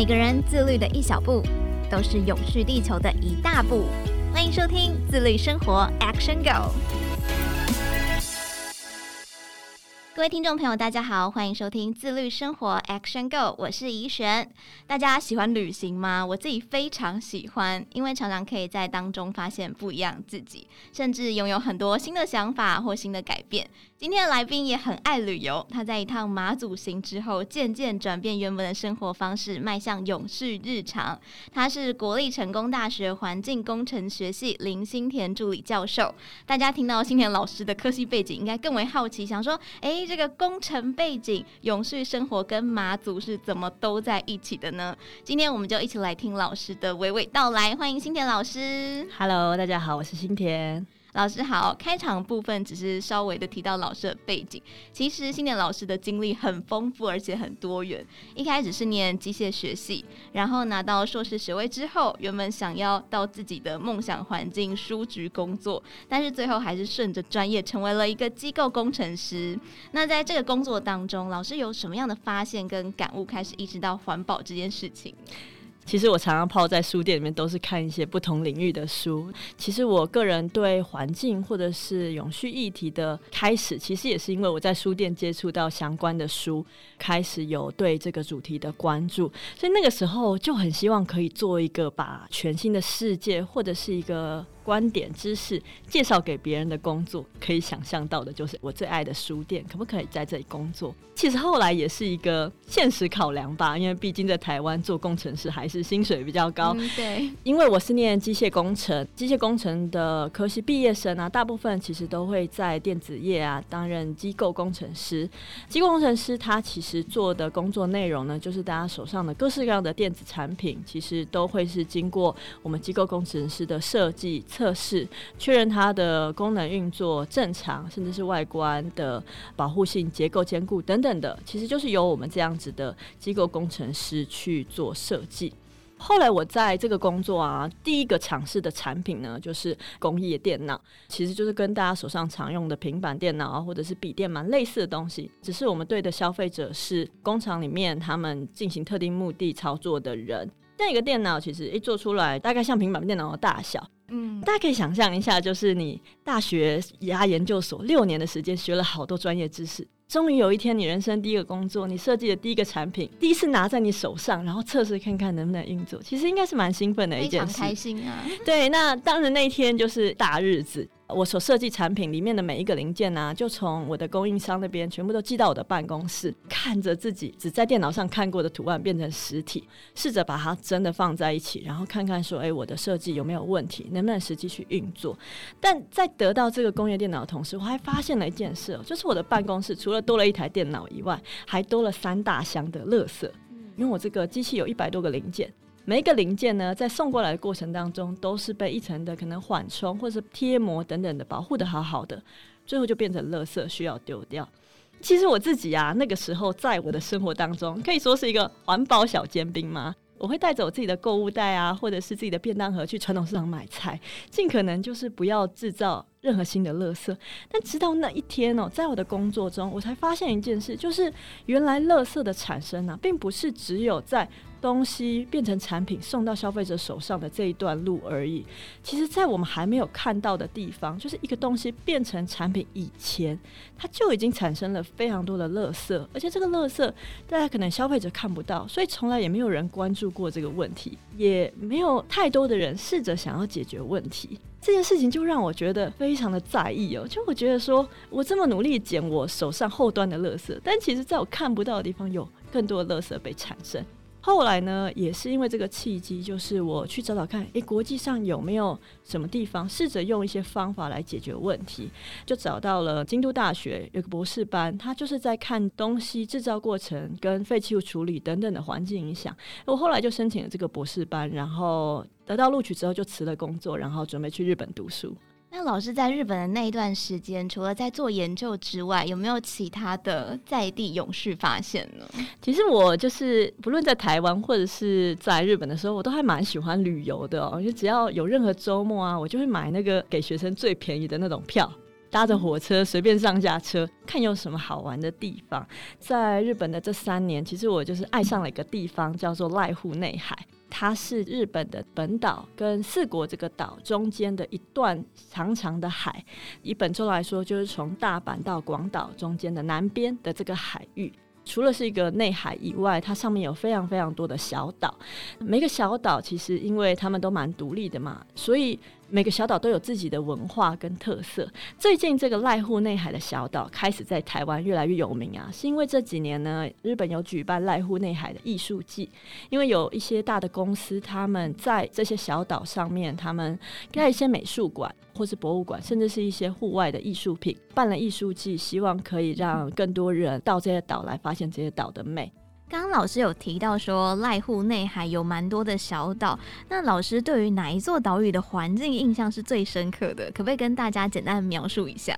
每个人自律的一小步，都是永续地球的一大步。欢迎收听《自律生活 Action Go》。各位听众朋友，大家好，欢迎收听《自律生活 Action Go》，我是怡璇。大家喜欢旅行吗？我自己非常喜欢，因为常常可以在当中发现不一样自己，甚至拥有很多新的想法或新的改变。今天的来宾也很爱旅游，他在一趟马祖行之后，渐渐转变原本的生活方式，迈向永续日常。他是国立成功大学环境工程学系林新田助理教授。大家听到新田老师的科系背景，应该更为好奇，想说：哎，这个工程背景、永续生活跟马祖是怎么都在一起的呢？今天我们就一起来听老师的娓娓道来。欢迎新田老师。Hello，大家好，我是新田。老师好，开场部分只是稍微的提到老师的背景，其实新田老师的经历很丰富，而且很多元。一开始是念机械学系，然后拿到硕士学位之后，原本想要到自己的梦想环境书局工作，但是最后还是顺着专业成为了一个机构工程师。那在这个工作当中，老师有什么样的发现跟感悟，开始意识到环保这件事情？其实我常常泡在书店里面，都是看一些不同领域的书。其实我个人对环境或者是永续议题的开始，其实也是因为我在书店接触到相关的书，开始有对这个主题的关注。所以那个时候就很希望可以做一个把全新的世界或者是一个。观点、知识介绍给别人的工作，可以想象到的就是我最爱的书店，可不可以在这里工作？其实后来也是一个现实考量吧，因为毕竟在台湾做工程师还是薪水比较高。嗯，对，因为我是念机械工程，机械工程的科系毕业生啊，大部分其实都会在电子业啊担任机构工程师。机构工程师他其实做的工作内容呢，就是大家手上的各式各样的电子产品，其实都会是经过我们机构工程师的设计。测试确认它的功能运作正常，甚至是外观的保护性、结构坚固等等的，其实就是由我们这样子的机构工程师去做设计。后来我在这个工作啊，第一个尝试的产品呢，就是工业电脑，其实就是跟大家手上常用的平板电脑啊，或者是笔电蛮类似的东西，只是我们对的消费者是工厂里面他们进行特定目的操作的人。那一个电脑其实一做出来，大概像平板电脑的大小。嗯，大家可以想象一下，就是你大学压研究所六年的时间，学了好多专业知识，终于有一天你人生第一个工作，你设计的第一个产品，第一次拿在你手上，然后测试看看能不能运作，其实应该是蛮兴奋的一件事，非常开心啊。对，那当然那一天就是大日子。我所设计产品里面的每一个零件呢、啊，就从我的供应商那边全部都寄到我的办公室，看着自己只在电脑上看过的图案变成实体，试着把它真的放在一起，然后看看说，哎，我的设计有没有问题，能不能实际去运作？但在得到这个工业电脑的同时，我还发现了一件事，就是我的办公室除了多了一台电脑以外，还多了三大箱的垃圾，因为我这个机器有一百多个零件。每一个零件呢，在送过来的过程当中，都是被一层的可能缓冲或者是贴膜等等的保护得好好的，最后就变成垃圾需要丢掉。其实我自己啊，那个时候在我的生活当中，可以说是一个环保小尖兵吗？我会带着我自己的购物袋啊，或者是自己的便当盒去传统市场买菜，尽可能就是不要制造任何新的垃圾。但直到那一天哦，在我的工作中，我才发现一件事，就是原来垃圾的产生啊，并不是只有在东西变成产品送到消费者手上的这一段路而已。其实，在我们还没有看到的地方，就是一个东西变成产品以前，它就已经产生了非常多的垃圾，而且这个垃圾大家可能消费者看不到，所以从来也没有人关注过这个问题，也没有太多的人试着想要解决问题。这件事情就让我觉得非常的在意哦，就我觉得说我这么努力捡我手上后端的垃圾，但其实在我看不到的地方，有更多的垃圾被产生。后来呢，也是因为这个契机，就是我去找找看，诶，国际上有没有什么地方试着用一些方法来解决问题，就找到了京都大学有个博士班，他就是在看东西制造过程跟废弃物处理等等的环境影响。我后来就申请了这个博士班，然后得到录取之后就辞了工作，然后准备去日本读书。那老师在日本的那一段时间，除了在做研究之外，有没有其他的在地永续发现呢？其实我就是不论在台湾或者是在日本的时候，我都还蛮喜欢旅游的哦。就只要有任何周末啊，我就会买那个给学生最便宜的那种票。搭着火车随便上下车，看有什么好玩的地方。在日本的这三年，其实我就是爱上了一个地方，叫做濑户内海。它是日本的本岛跟四国这个岛中间的一段长长的海。以本州来说，就是从大阪到广岛中间的南边的这个海域。除了是一个内海以外，它上面有非常非常多的小岛。每个小岛其实因为它们都蛮独立的嘛，所以。每个小岛都有自己的文化跟特色。最近这个濑户内海的小岛开始在台湾越来越有名啊，是因为这几年呢，日本有举办濑户内海的艺术季，因为有一些大的公司他们在这些小岛上面，他们盖一些美术馆或是博物馆，甚至是一些户外的艺术品，办了艺术季，希望可以让更多人到这些岛来发现这些岛的美。刚刚老师有提到说，濑户内海有蛮多的小岛。那老师对于哪一座岛屿的环境印象是最深刻的？可不可以跟大家简单描述一下？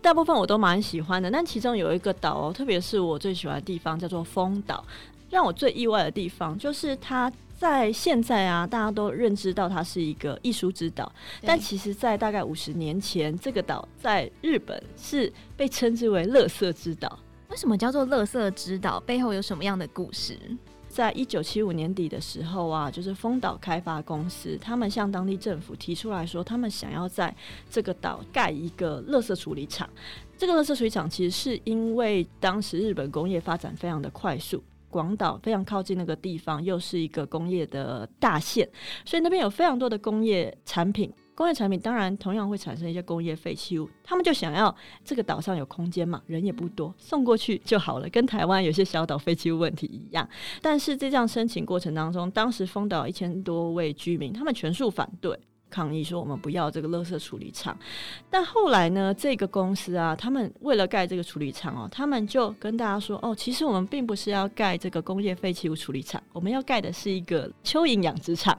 大部分我都蛮喜欢的，但其中有一个岛哦，特别是我最喜欢的地方叫做丰岛。让我最意外的地方就是它在现在啊，大家都认知到它是一个艺术之岛，但其实，在大概五十年前，这个岛在日本是被称之为“乐色之岛”。为什么叫做“垃圾之岛”？背后有什么样的故事？在一九七五年底的时候啊，就是丰岛开发公司，他们向当地政府提出来说，他们想要在这个岛盖一个垃圾处理厂。这个垃圾处理厂其实是因为当时日本工业发展非常的快速，广岛非常靠近那个地方，又是一个工业的大县，所以那边有非常多的工业产品。工业产品当然同样会产生一些工业废弃物，他们就想要这个岛上有空间嘛，人也不多，送过去就好了，跟台湾有些小岛废弃物问题一样。但是在这样申请过程当中，当时丰岛一千多位居民，他们全数反对，抗议说我们不要这个垃圾处理厂。但后来呢，这个公司啊，他们为了盖这个处理厂哦，他们就跟大家说哦，其实我们并不是要盖这个工业废弃物处理厂，我们要盖的是一个 蚯蚓养殖场。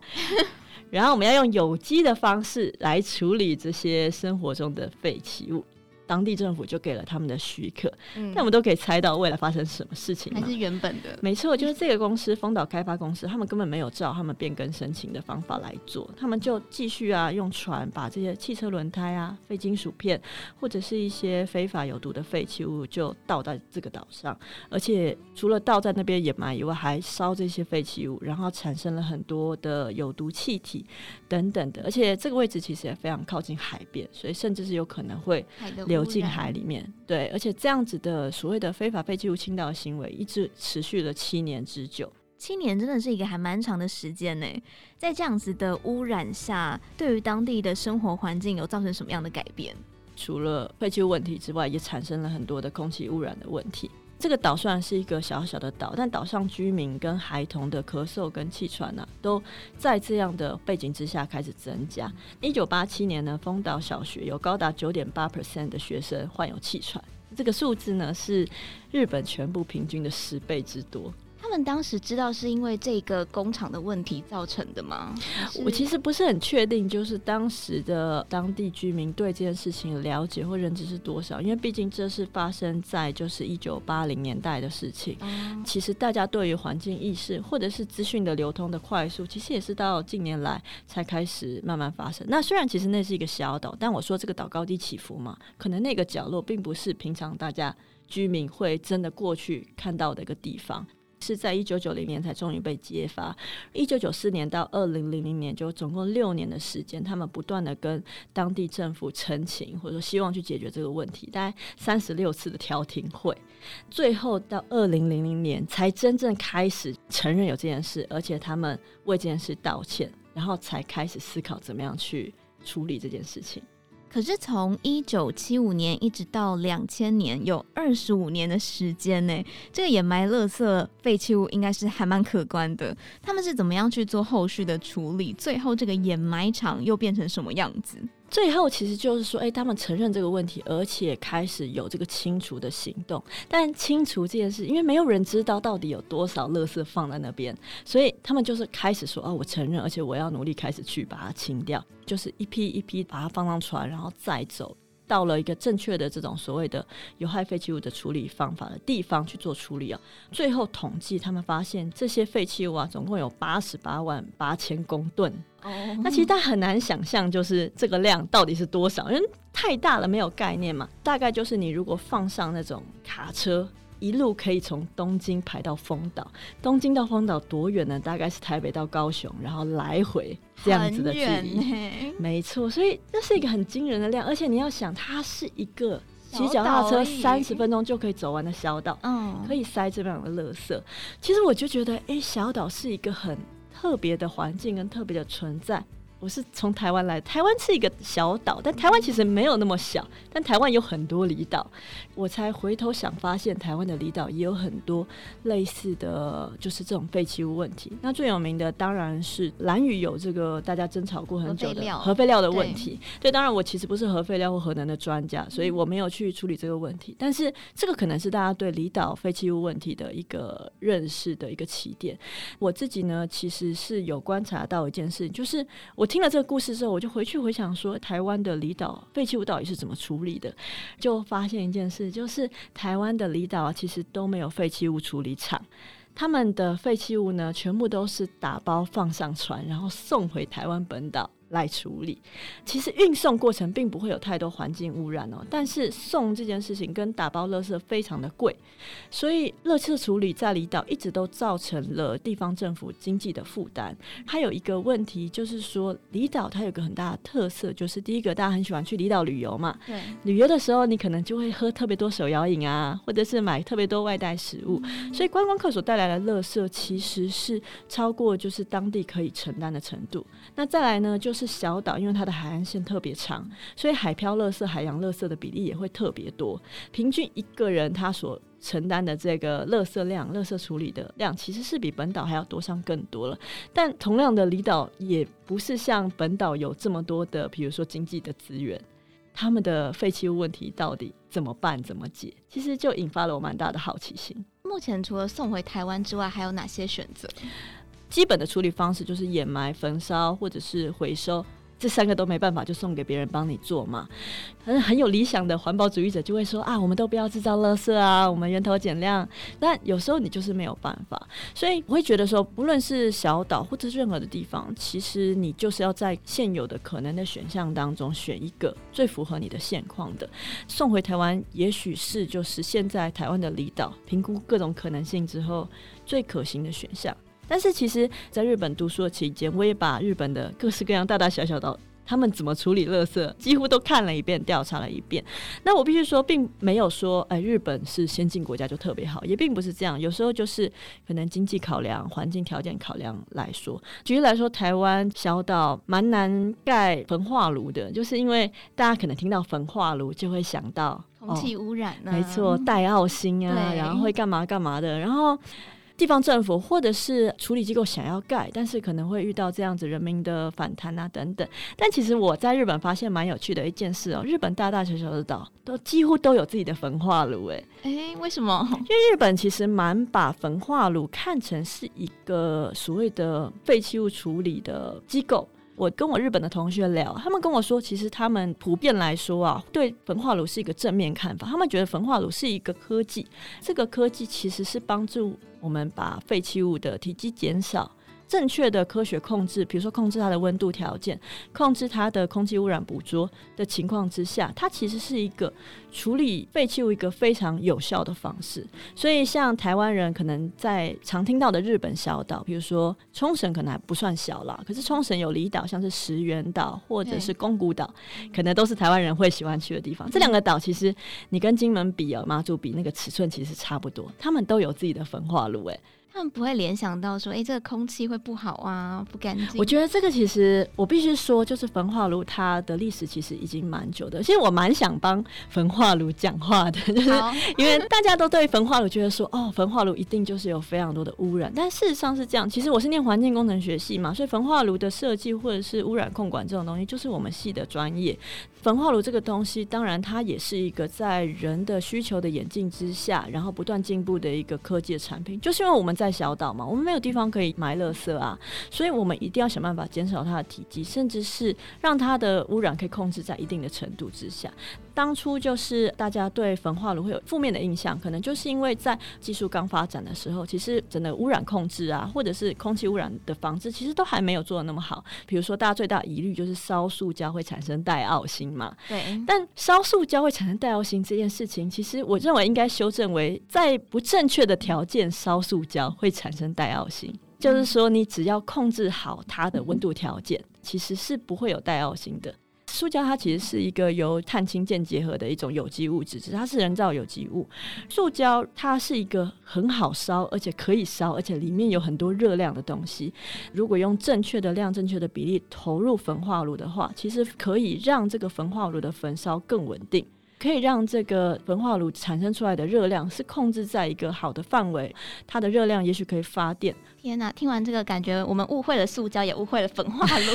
然后我们要用有机的方式来处理这些生活中的废弃物。当地政府就给了他们的许可，嗯、但我们都可以猜到未来发生什么事情。还是原本的？没错，就是这个公司丰岛开发公司，他们根本没有照他们变更申请的方法来做，他们就继续啊用船把这些汽车轮胎啊、废金属片或者是一些非法有毒的废弃物就倒在这个岛上，而且除了倒在那边掩埋以外，还烧这些废弃物，然后产生了很多的有毒气体等等的，而且这个位置其实也非常靠近海边，所以甚至是有可能会流进海里面，对，而且这样子的所谓的非法废弃物倾倒行为，一直持续了七年之久。七年真的是一个还蛮长的时间呢。在这样子的污染下，对于当地的生活环境有造成什么样的改变？除了废弃物问题之外，也产生了很多的空气污染的问题。这个岛虽然是一个小小的岛，但岛上居民跟孩童的咳嗽跟气喘呢、都在这样的背景之下开始增加。一九八七年呢，丰岛小学有高达九点八 percent 的学生患有气喘，这个数字呢是日本全部平均的十倍之多。他们当时知道是因为这个工厂的问题造成的吗？我其实不是很确定，就是当时的当地居民对这件事情的了解或认知是多少，因为毕竟这是发生在就是一九八零年代的事情。嗯、其实大家对于环境意识或者是资讯的流通的快速，其实也是到近年来才开始慢慢发生。那虽然其实那是一个小岛，但我说这个岛高低起伏嘛，可能那个角落并不是平常大家居民会真的过去看到的一个地方。是在一九九零年才终于被揭发。一九九四年到二零零零年，就总共六年的时间，他们不断的跟当地政府澄情，或者说希望去解决这个问题，大概三十六次的调停会，最后到二零零零年才真正开始承认有这件事，而且他们为这件事道歉，然后才开始思考怎么样去处理这件事情。可是从一九七五年一直到两千年，有二十五年的时间呢。这个掩埋垃圾废弃物应该是还蛮可观的。他们是怎么样去做后续的处理？最后这个掩埋场又变成什么样子？最后其实就是说，哎、他们承认这个问题，而且开始有这个清除的行动。但清除这件事，因为没有人知道到底有多少垃圾放在那边，所以他们就是开始说，哦，我承认，而且我要努力开始去把它清掉，就是一批一批把它放上船，然后再走。到了一个正确的这种所谓的有害废弃物的处理方法的地方去做处理啊。最后统计，他们发现这些废弃物啊，总共有八十八万八千公吨。哦，那其实大家很难想象，就是这个量到底是多少，因为太大了，没有概念嘛。大概就是你如果放上那种卡车。一路可以从东京排到丰岛，东京到丰岛多远呢？大概是台北到高雄，然后来回这样子的距离。没错，所以这是一个很惊人的量，而且你要想，它是一个骑脚踏车三十分钟就可以走完的小岛，嗯，可以塞这样的垃圾。其实我就觉得，哎、欸，小岛是一个很特别的环境跟特别的存在。我是从台湾来，台湾是一个小岛，但台湾其实没有那么小，但台湾有很多离岛。我才回头想发现，台湾的离岛也有很多类似的就是这种废弃物问题。那最有名的当然是蓝屿有这个大家争吵过很久的核废料的问题。对，对，当然我其实不是核废料或核能的专家，所以我没有去处理这个问题。但是这个可能是大家对离岛废弃物问题的一个认识的一个起点。我自己呢，其实是有观察到一件事，就是我。听了这个故事之后，我就回去回想说，台湾的离岛废弃物到底是怎么处理的？就发现一件事，就是台湾的离岛其实都没有废弃物处理厂，他们的废弃物呢，全部都是打包放上船，然后送回台湾本岛。来处理，其实运送过程并不会有太多环境污染哦，但是送这件事情跟打包垃圾非常的贵，所以垃圾处理在离岛一直都造成了地方政府经济的负担。还有一个问题就是说，离岛它有个很大的特色，就是第一个大家很喜欢去离岛旅游嘛，对，旅游的时候你可能就会喝特别多手摇饮啊，或者是买特别多外带食物，所以观光客所带来的垃圾其实是超过就是当地可以承担的程度。那再来呢，就是是小岛，因为它的海岸线特别长，所以海漂垃圾、海洋垃圾的比例也会特别多。平均一个人他所承担的这个垃圾量、垃圾处理的量，其实是比本岛还要多上更多了。但同样的离岛，也不是像本岛有这么多的，比如说经济的资源，他们的废弃物问题到底怎么办、怎么解？其实就引发了我蛮大的好奇心。目前除了送回台湾之外，还有哪些选择？基本的处理方式就是掩埋、焚烧或者是回收，这三个都没办法，就送给别人帮你做嘛。很很有理想的环保主义者就会说啊，我们都不要制造垃圾啊，我们源头减量。但有时候你就是没有办法，所以我会觉得说，不论是小岛或者是任何的地方，其实你就是要在现有的可能的选项当中选一个最符合你的现况的，送回台湾，也许是就是现在台湾的离岛评估各种可能性之后最可行的选项。但是其实，在日本读书的期间，我也把日本的各式各样大大小小的他们怎么处理垃圾，几乎都看了一遍，调查了一遍。那我必须说，并没有说，哎，日本是先进国家就特别好，也并不是这样。有时候就是可能经济考量、环境条件考量来说。举例来说，台湾小岛蛮难盖焚化炉的，就是因为大家可能听到焚化炉就会想到空气污染呢、没错，戴奥辛啊，然后会干嘛干嘛的，然后。地方政府或者是处理机构想要盖，但是可能会遇到这样子人民的反弹啊等等。但其实我在日本发现蛮有趣的一件事哦，日本大大小小的岛都几乎都有自己的焚化炉，诶，诶，为什么？因为日本其实蛮把焚化炉看成是一个所谓的废弃物处理的机构。我跟我日本的同学聊，他们跟我说，其实他们普遍来说啊，对焚化炉是一个正面看法。他们觉得焚化炉是一个科技，这个科技其实是帮助我们把废弃物的体积减少。正确的科学控制，比如说控制它的温度条件，控制它的空气污染捕捉的情况之下，它其实是一个处理废弃物一个非常有效的方式。所以，像台湾人可能在常听到的日本小岛，比如说冲绳，可能还不算小了。可是冲绳有离岛，像是石垣岛或者是宫古岛，可能都是台湾人会喜欢去的地方。这两个岛其实你跟金门比啊，马祖比，那个尺寸其实差不多，他们都有自己的焚化炉，诶。他们不会联想到说，哎、欸，这个空气会不好啊，不干净。我觉得这个其实我必须说，就是焚化炉它的历史其实已经蛮久的。其实我蛮想帮焚化炉讲话的，就是 因为大家都对焚化炉觉得说，哦，焚化炉一定就是有非常多的污染。但事实上是这样，其实我是念环境工程学系嘛，所以焚化炉的设计或者是污染控管这种东西，就是我们系的专业。焚化炉这个东西，当然它也是一个在人的需求的演进之下，然后不断进步的一个科技的产品。就是因为我们在在小岛嘛，我们没有地方可以埋垃圾啊，所以我们一定要想办法减少它的体积，甚至是让它的污染可以控制在一定的程度之下。当初就是大家对焚化炉会有负面的印象，可能就是因为在技术刚发展的时候，其实整个污染控制啊，或者是空气污染的防治，其实都还没有做的那么好。比如说，大家最大的疑虑就是烧塑胶会产生戴奥辛嘛。对。但烧塑胶会产生戴奥辛这件事情，其实我认为应该修正为，在不正确的条件烧塑胶会产生戴奥辛，就是说你只要控制好它的温度条件，其实是不会有带奥辛的。塑胶它其实是一个由碳氢键结合的一种有机物质，它是人造有机物。塑胶它是一个很好烧，而且可以烧，而且里面有很多热量的东西。如果用正确的量、正确的比例投入焚化炉的话，其实可以让这个焚化炉的焚烧更稳定。可以让这个焚化炉产生出来的热量是控制在一个好的范围，它的热量也许可以发电。天哪，听完这个感觉，我们误会了塑胶，也误会了焚化炉。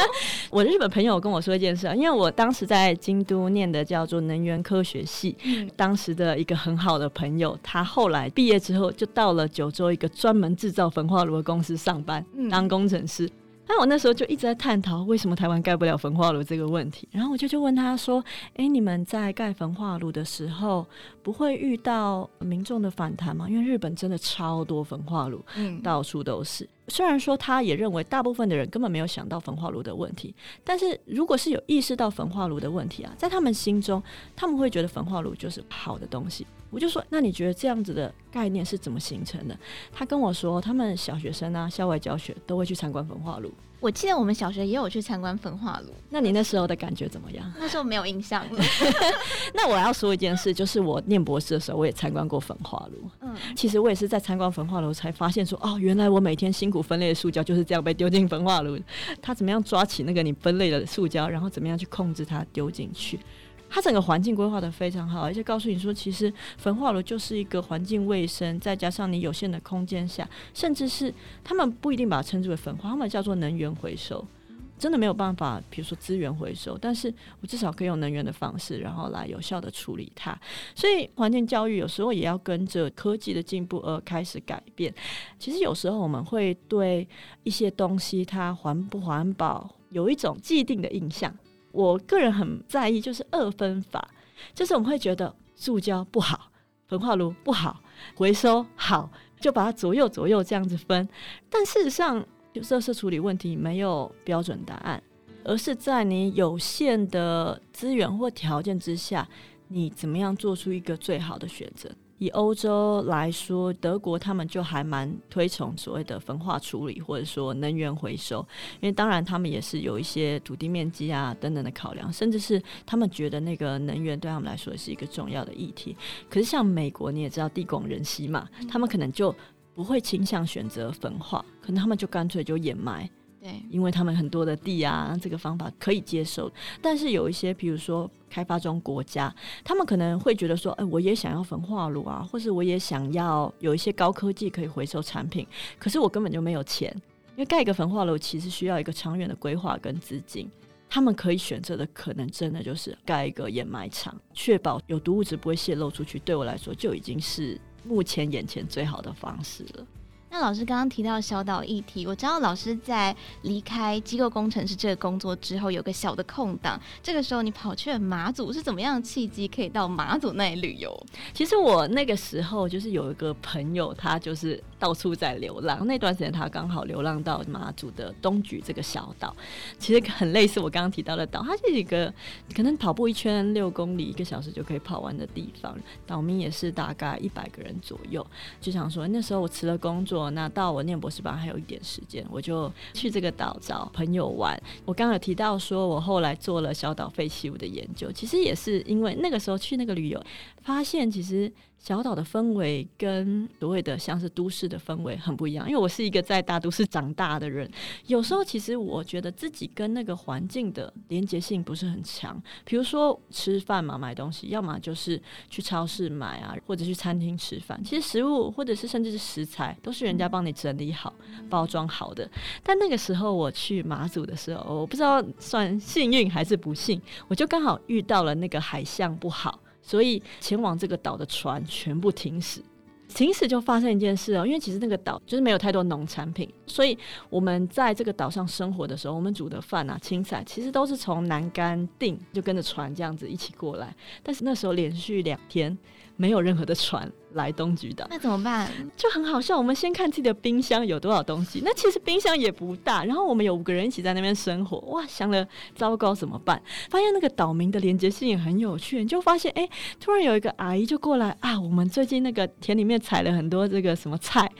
我的日本朋友跟我说一件事啊，因为我当时在京都念的叫做能源科学系，嗯、当时的一个很好的朋友，他后来毕业之后就到了九州一个专门制造焚化炉的公司上班，嗯、当工程师。那我那时候就一直在探讨为什么台湾盖不了焚化炉这个问题，然后我就就问他说：“诶，你们在盖焚化炉的时候不会遇到民众的反弹吗？因为日本真的超多焚化炉，嗯，到处都是。虽然说他也认为大部分的人根本没有想到焚化炉的问题，但是如果是有意识到焚化炉的问题啊，在他们心中，他们会觉得焚化炉就是好的东西。”我就说，那你觉得这样子的概念是怎么形成的？他跟我说，他们小学生啊，校外教学都会去参观焚化炉。我记得我们小学也有去参观焚化炉。那你那时候的感觉怎么样？那时候没有印象了。那我要说一件事，就是我念博士的时候，我也参观过焚化炉。嗯，其实我也是在参观焚化炉才发现说，哦，原来我每天辛苦分类的塑胶就是这样被丢进焚化炉。他怎么样抓起那个你分类的塑胶，然后怎么样去控制它丢进去？它整个环境规划得非常好，而且告诉你说，其实焚化炉就是一个环境卫生，再加上你有限的空间下，甚至是他们不一定把它称之为焚化，他们叫做能源回收。真的没有办法，比如说资源回收，但是我至少可以用能源的方式，然后来有效地处理它。所以环境教育有时候也要跟着科技的进步而开始改变。其实有时候我们会对一些东西它环不环保有一种既定的印象。我个人很在意，就是二分法，就是我们会觉得塑胶不好，焚化炉不好，回收好，就把它左右左右这样子分。但事实上，就垃圾处理问题没有标准答案，而是在你有限的资源或条件之下，你怎么样做出一个最好的选择。以欧洲来说，德国他们就还蛮推崇所谓的焚化处理，或者说能源回收，因为当然他们也是有一些土地面积啊等等的考量，甚至是他们觉得那个能源对他们来说也是一个重要的议题。可是像美国，你也知道地广人稀嘛，他们可能就不会倾向选择焚化，可能他们就干脆就掩埋。对，因为他们很多的地啊，这个方法可以接受。但是有一些，比如说开发中国家，他们可能会觉得说，哎，我也想要焚化炉啊，或是我也想要有一些高科技可以回收产品，可是我根本就没有钱，因为盖一个焚化炉其实需要一个长远的规划跟资金。他们可以选择的可能真的就是盖一个掩埋场，确保有毒物质不会泄露出去。对我来说，就已经是目前眼前最好的方式了。那老师刚刚提到小岛议题，我知道老师在离开机构工程师这个工作之后，有个小的空档，这个时候你跑去了马祖，是怎么样的契机可以到马祖那里旅游？其实我那个时候就是有一个朋友，他就是。到处在流浪，那段时间他刚好流浪到马祖的东莒这个小岛，其实很类似我刚刚提到的岛，它是一个可能跑步一圈六公里一个小时就可以跑完的地方，岛民也是大概一百个人左右。就想说那时候我辞了工作，那到我念博士班还有一点时间，我就去这个岛找朋友玩。我刚刚有提到说我后来做了小岛废弃物的研究，其实也是因为那个时候去那个旅游，发现其实。小岛的氛围跟所谓的像是都市的氛围很不一样，因为我是一个在大都市长大的人，有时候其实我觉得自己跟那个环境的连接性不是很强。比如说吃饭嘛，买东西，要么就是去超市买啊，或者去餐厅吃饭。其实食物或者是甚至是食材都是人家帮你整理好、包装好的。但那个时候我去马祖的时候，我不知道算幸运还是不幸，我就刚好遇到了那个海象不好。所以前往这个岛的船全部停驶，停驶就发生一件事哦，因为其实那个岛就是没有太多农产品，所以我们在这个岛上生活的时候，我们煮的饭啊、青菜，其实都是从南竿定就跟着船这样子一起过来。但是那时候连续两天没有任何的船。来东莒岛，那怎么办？就很好笑。我们先看自己的冰箱有多少东西，那其实冰箱也不大。然后我们有五个人一起在那边生活，哇，想了糟糕怎么办？发现那个岛民的连接性也很有趣，你就发现哎、欸，突然有一个阿姨就过来啊，我们最近那个田里面采了很多这个什么菜，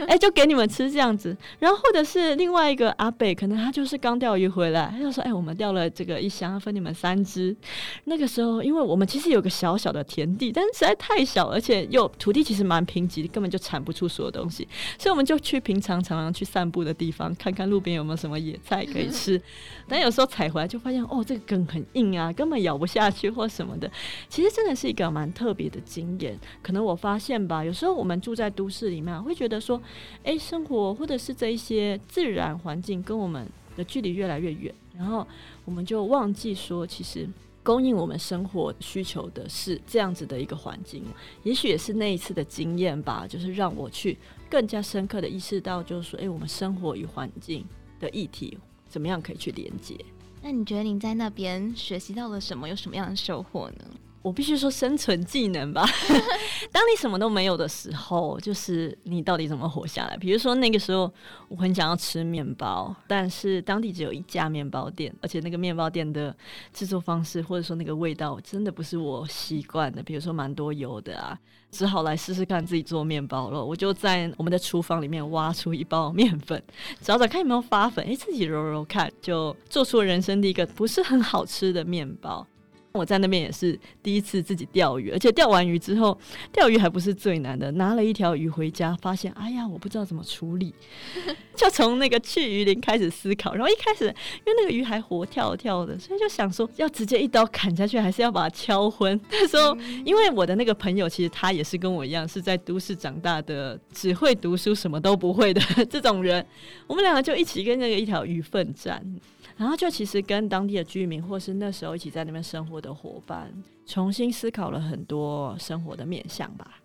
哎、欸，就给你们吃这样子。然后或者是另外一个阿北，可能他就是刚钓鱼回来，他就说哎、欸，我们钓了这个一箱，分你们三只。那个时候，因为我们其实有个小小的田地，但是实在太小，而且又土地其实蛮贫瘠的，根本就产不出所有东西，所以我们就去平常常常去散步的地方，看看路边有没有什么野菜可以吃。但有时候采回来就发现，哦，这个梗很硬啊，根本咬不下去或什么的。其实真的是一个蛮特别的经验。可能我发现吧，有时候我们住在都市里面，会觉得说，哎，生活或者是这一些自然环境跟我们的距离越来越远，然后我们就忘记说，其实。供应我们生活需求的是这样子的一个环境，也许也是那一次的经验吧，就是让我去更加深刻的意识到，就是说，诶，我们生活与环境的议题怎么样可以去连接？那你觉得您在那边学习到了什么？有什么样的收获呢？我必须说生存技能吧。当你什么都没有的时候，就是你到底怎么活下来？比如说那个时候，我很想要吃面包，但是当地只有一家面包店，而且那个面包店的制作方式或者说那个味道，真的不是我习惯的。比如说蛮多油的啊，只好来试试看自己做面包了。我就在我们的厨房里面挖出一包面粉，找找看有没有发粉，诶，自己揉揉看，就做出了人生第一个不是很好吃的面包。我在那边也是第一次自己钓鱼，而且钓完鱼之后，钓鱼还不是最难的。拿了一条鱼回家，发现哎呀，我不知道怎么处理，就从那个去鱼鳞开始思考。然后一开始，因为那个鱼还活跳跳的，所以就想说要直接一刀砍下去，还是要把它敲昏。那时候，因为我的那个朋友其实他也是跟我一样是在都市长大的，只会读书什么都不会的这种人，我们两个就一起跟那个一条鱼奋战。然后就其实跟当地的居民，或是那时候一起在那边生活的伙伴，重新思考了很多生活的面向吧。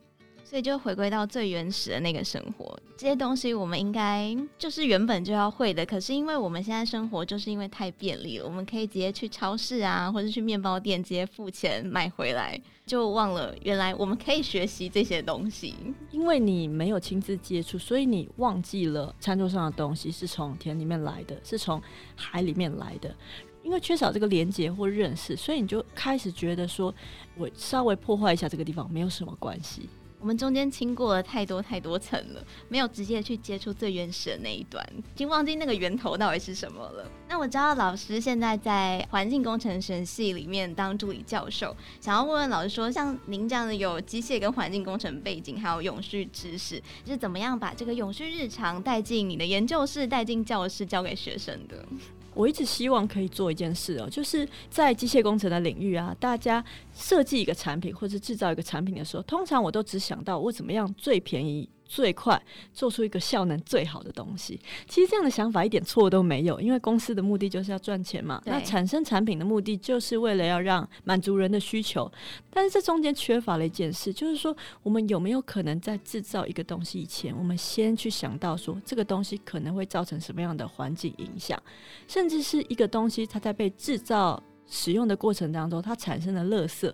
所以就回归到最原始的那个生活，这些东西我们应该就是原本就要会的。可是因为我们现在生活就是因为太便利了，我们可以直接去超市啊，或者去面包店直接付钱买回来，就忘了原来我们可以学习这些东西。因为你没有亲自接触，所以你忘记了餐桌上的东西是从田里面来的，是从海里面来的。因为缺少这个连接或认识，所以你就开始觉得说，我稍微破坏一下这个地方没有什么关系。我们中间经过了太多太多层了，没有直接去接触最原始的那一端，已经忘记那个源头到底是什么了。那我知道老师现在在环境工程学系里面当助理教授，想要问问老师说，像您这样的有机械跟环境工程背景，还有永续知识，是怎么样把这个永续日常带进你的研究室、带进教室教给学生的？我一直希望可以做一件事哦，就是在机械工程的领域啊，大家设计一个产品或者制造一个产品的时候，通常我都只想到我怎么样最便宜。最快做出一个效能最好的东西，其实这样的想法一点错都没有，因为公司的目的就是要赚钱嘛。那产生产品的目的就是为了要让满足人的需求，但是这中间缺乏了一件事，就是说我们有没有可能在制造一个东西以前，我们先去想到说这个东西可能会造成什么样的环境影响，甚至是一个东西它在被制造使用的过程当中，它产生的垃圾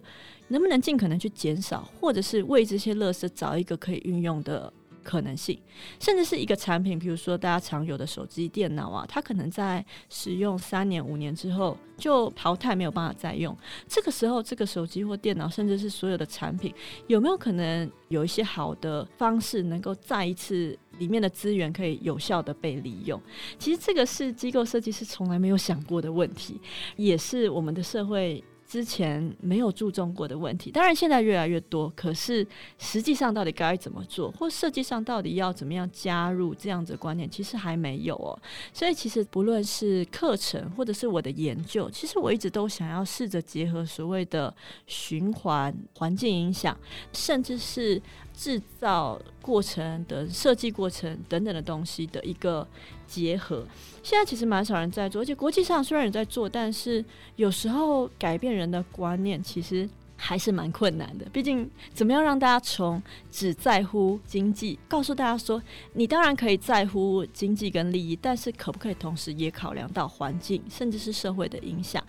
能不能尽可能去减少，或者是为这些垃圾找一个可以运用的。可能性，甚至是一个产品，比如说大家常有的手机、电脑啊，它可能在使用三年、五年之后就淘汰，没有办法再用。这个时候，这个手机或电脑，甚至是所有的产品，有没有可能有一些好的方式，能够再一次里面的资源可以有效的被利用？其实这个是机构设计师从来没有想过的问题，也是我们的社会。之前没有注重过的问题，当然现在越来越多。可是实际上到底该怎么做，或设计上到底要怎么样加入这样子观念，其实还没有哦。所以其实不论是课程或者是我的研究，其实我一直都想要试着结合所谓的循环、环境影响，甚至是制造过程的设计过程等等的东西的一个结合。现在其实蛮少人在做，而且国际上虽然有在做，但是有时候改变人的观念，其实还是蛮困难的。毕竟，怎么样让大家从只在乎经济，告诉大家说，你当然可以在乎经济跟利益，但是可不可以同时也考量到环境，甚至是社会的影响？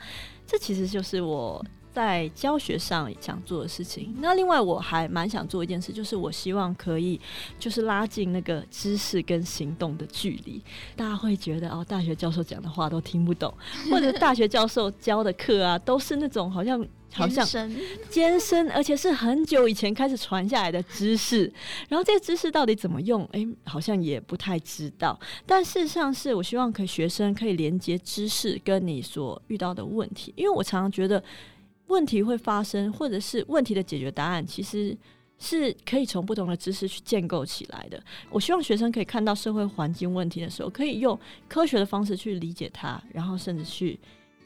这其实就是我。在教学上想做的事情，那另外我还蛮想做一件事，就是我希望可以就是拉近那个知识跟行动的距离。大家会觉得哦，大学教授讲的话都听不懂，或者大学教授教的课啊，都是那种好像好像艰深，而且是很久以前开始传下来的知识。然后这些知识到底怎么用？诶、欸，好像也不太知道。但事实上是我希望可以学生可以连接知识跟你所遇到的问题，因为我常常觉得。问题会发生，或者是问题的解决答案，其实是可以从不同的知识去建构起来的。我希望学生可以看到社会环境问题的时候，可以用科学的方式去理解它，然后甚至去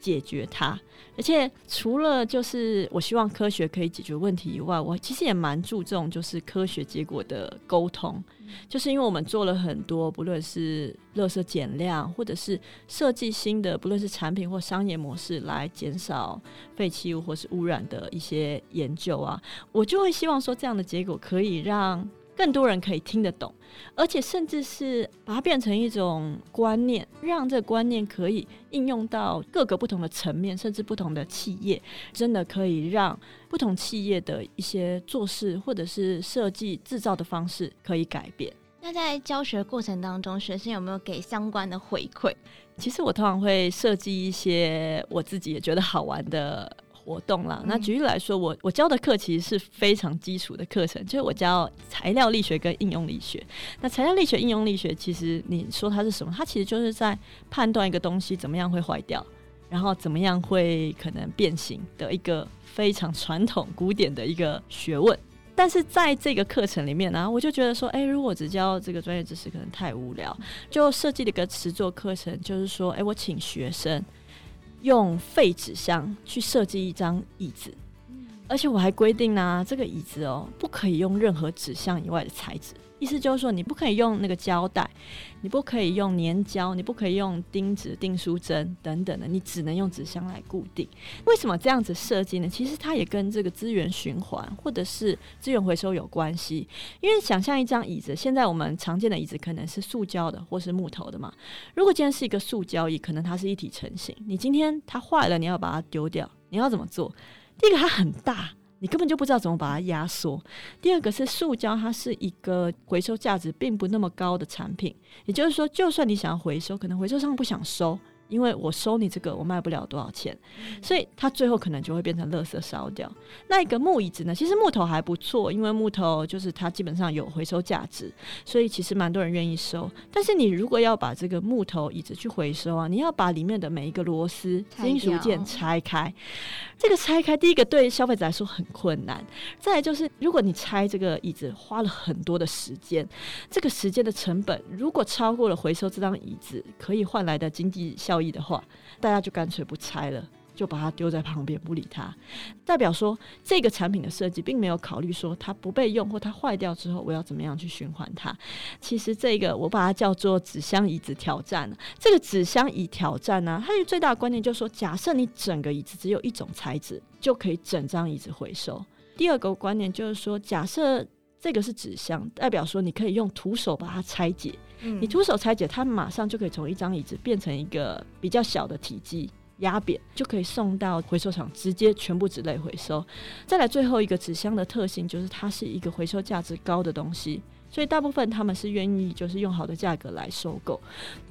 解决它。而且除了就是我希望科学可以解决问题以外，我其实也蛮注重就是科学结果的沟通。就是因为我们做了很多，不论是垃圾减量，或者是设计新的，不论是产品或商业模式，来减少废弃物或是污染的一些研究啊，我就会希望说，这样的结果可以让。更多人可以听得懂，而且甚至是把它变成一种观念，让这个观念可以应用到各个不同的层面，甚至不同的企业，真的可以让不同企业的一些做事或者是设计制造的方式可以改变。那在教学过程当中，学生有没有给相关的回馈？其实我通常会设计一些我自己也觉得好玩的。活动啦，那举例来说，我我教的课其实是非常基础的课程，就是我教材料力学跟应用力学。那材料力学、应用力学，其实你说它是什么？它其实就是在判断一个东西怎么样会坏掉，然后怎么样会可能变形的一个非常传统古典的一个学问。但是在这个课程里面呢、啊，我就觉得说，哎、欸，如果只教这个专业知识，可能太无聊，就设计了一个实作课程，就是说，哎、欸，我请学生。用废纸箱去设计一张椅子，而且我还规定呢、啊，这个椅子哦，不可以用任何纸箱以外的材质。意思就是说，你不可以用那个胶带，你不可以用粘胶，你不可以用钉子、订书针等等的，你只能用纸箱来固定。为什么这样子设计呢？其实它也跟这个资源循环或者是资源回收有关系。因为想象一张椅子，现在我们常见的椅子可能是塑胶的或是木头的嘛。如果今天是一个塑胶椅，可能它是一体成型。你今天它坏了，你要把它丢掉，你要怎么做？第一个，它很大。你根本就不知道怎么把它压缩。第二个是塑胶，它是一个回收价值并不那么高的产品，也就是说，就算你想要回收，可能回收商不想收。因为我收你这个，我卖不了多少钱，所以它最后可能就会变成垃圾烧掉。那一个木椅子呢？其实木头还不错，因为木头就是它基本上有回收价值，所以其实蛮多人愿意收。但是你如果要把这个木头椅子去回收啊，你要把里面的每一个螺丝、金属件拆开。这个拆开，第一个对消费者来说很困难。再来就是，如果你拆这个椅子花了很多的时间，这个时间的成本如果超过了回收这张椅子可以换来的经济效益。的话，大家就干脆不拆了，就把它丢在旁边不理它，代表说这个产品的设计并没有考虑说它不被用或它坏掉之后我要怎么样去循环它。其实这个我把它叫做纸箱椅子挑战。这个纸箱椅挑战呢，它的最大的观念就是说，假设你整个椅子只有一种材质，就可以整张椅子回收。第二个观念就是说，假设这个是纸箱，代表说你可以用徒手把它拆解。你徒手拆解，它马上就可以从一张椅子变成一个比较小的体积，压扁就可以送到回收厂，直接全部纸类回收。再来最后一个纸箱的特性就是它是一个回收价值高的东西，所以大部分他们是愿意就是用好的价格来收购。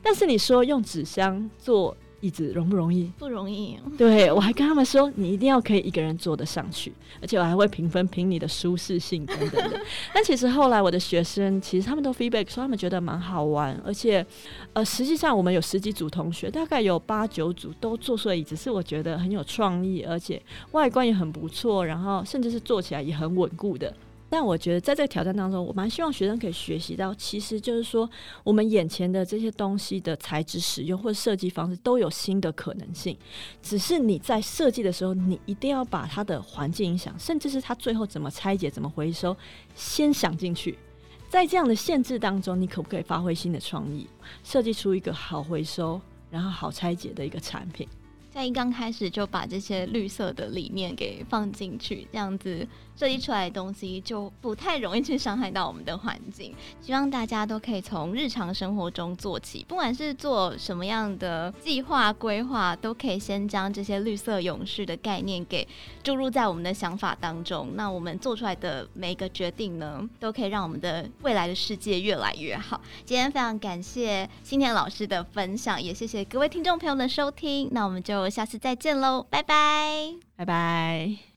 但是你说用纸箱做椅子容不容易？不容易。对，我还跟他们说，你一定要可以一个人坐得上去，而且我还会评分评你的舒适性等等的。但其实后来我的学生，其实他们都 feedback 说他们觉得蛮好玩，而且呃，实际上我们有十几组同学，大概有八九组都坐出了椅子，是我觉得很有创意，而且外观也很不错，然后甚至是坐起来也很稳固的。但我觉得在这个挑战当中，我蛮希望学生可以学习到，其实就是说，我们眼前的这些东西的材质使用或设计方式都有新的可能性。只是你在设计的时候，你一定要把它的环境影响，甚至是它最后怎么拆解、怎么回收，先想进去。在这样的限制当中，你可不可以发挥新的创意，设计出一个好回收然后好拆解的一个产品？在一刚开始就把这些绿色的理念给放进去，这样子设计出来的东西就不太容易去伤害到我们的环境。希望大家都可以从日常生活中做起，不管是做什么样的计划规划，都可以先将这些绿色勇士的概念给注入在我们的想法当中。那我们做出来的每一个决定呢，都可以让我们的未来的世界越来越好。今天非常感谢新田老师的分享，也谢谢各位听众朋友的收听。那我们就。下次再见喽，拜拜，拜拜。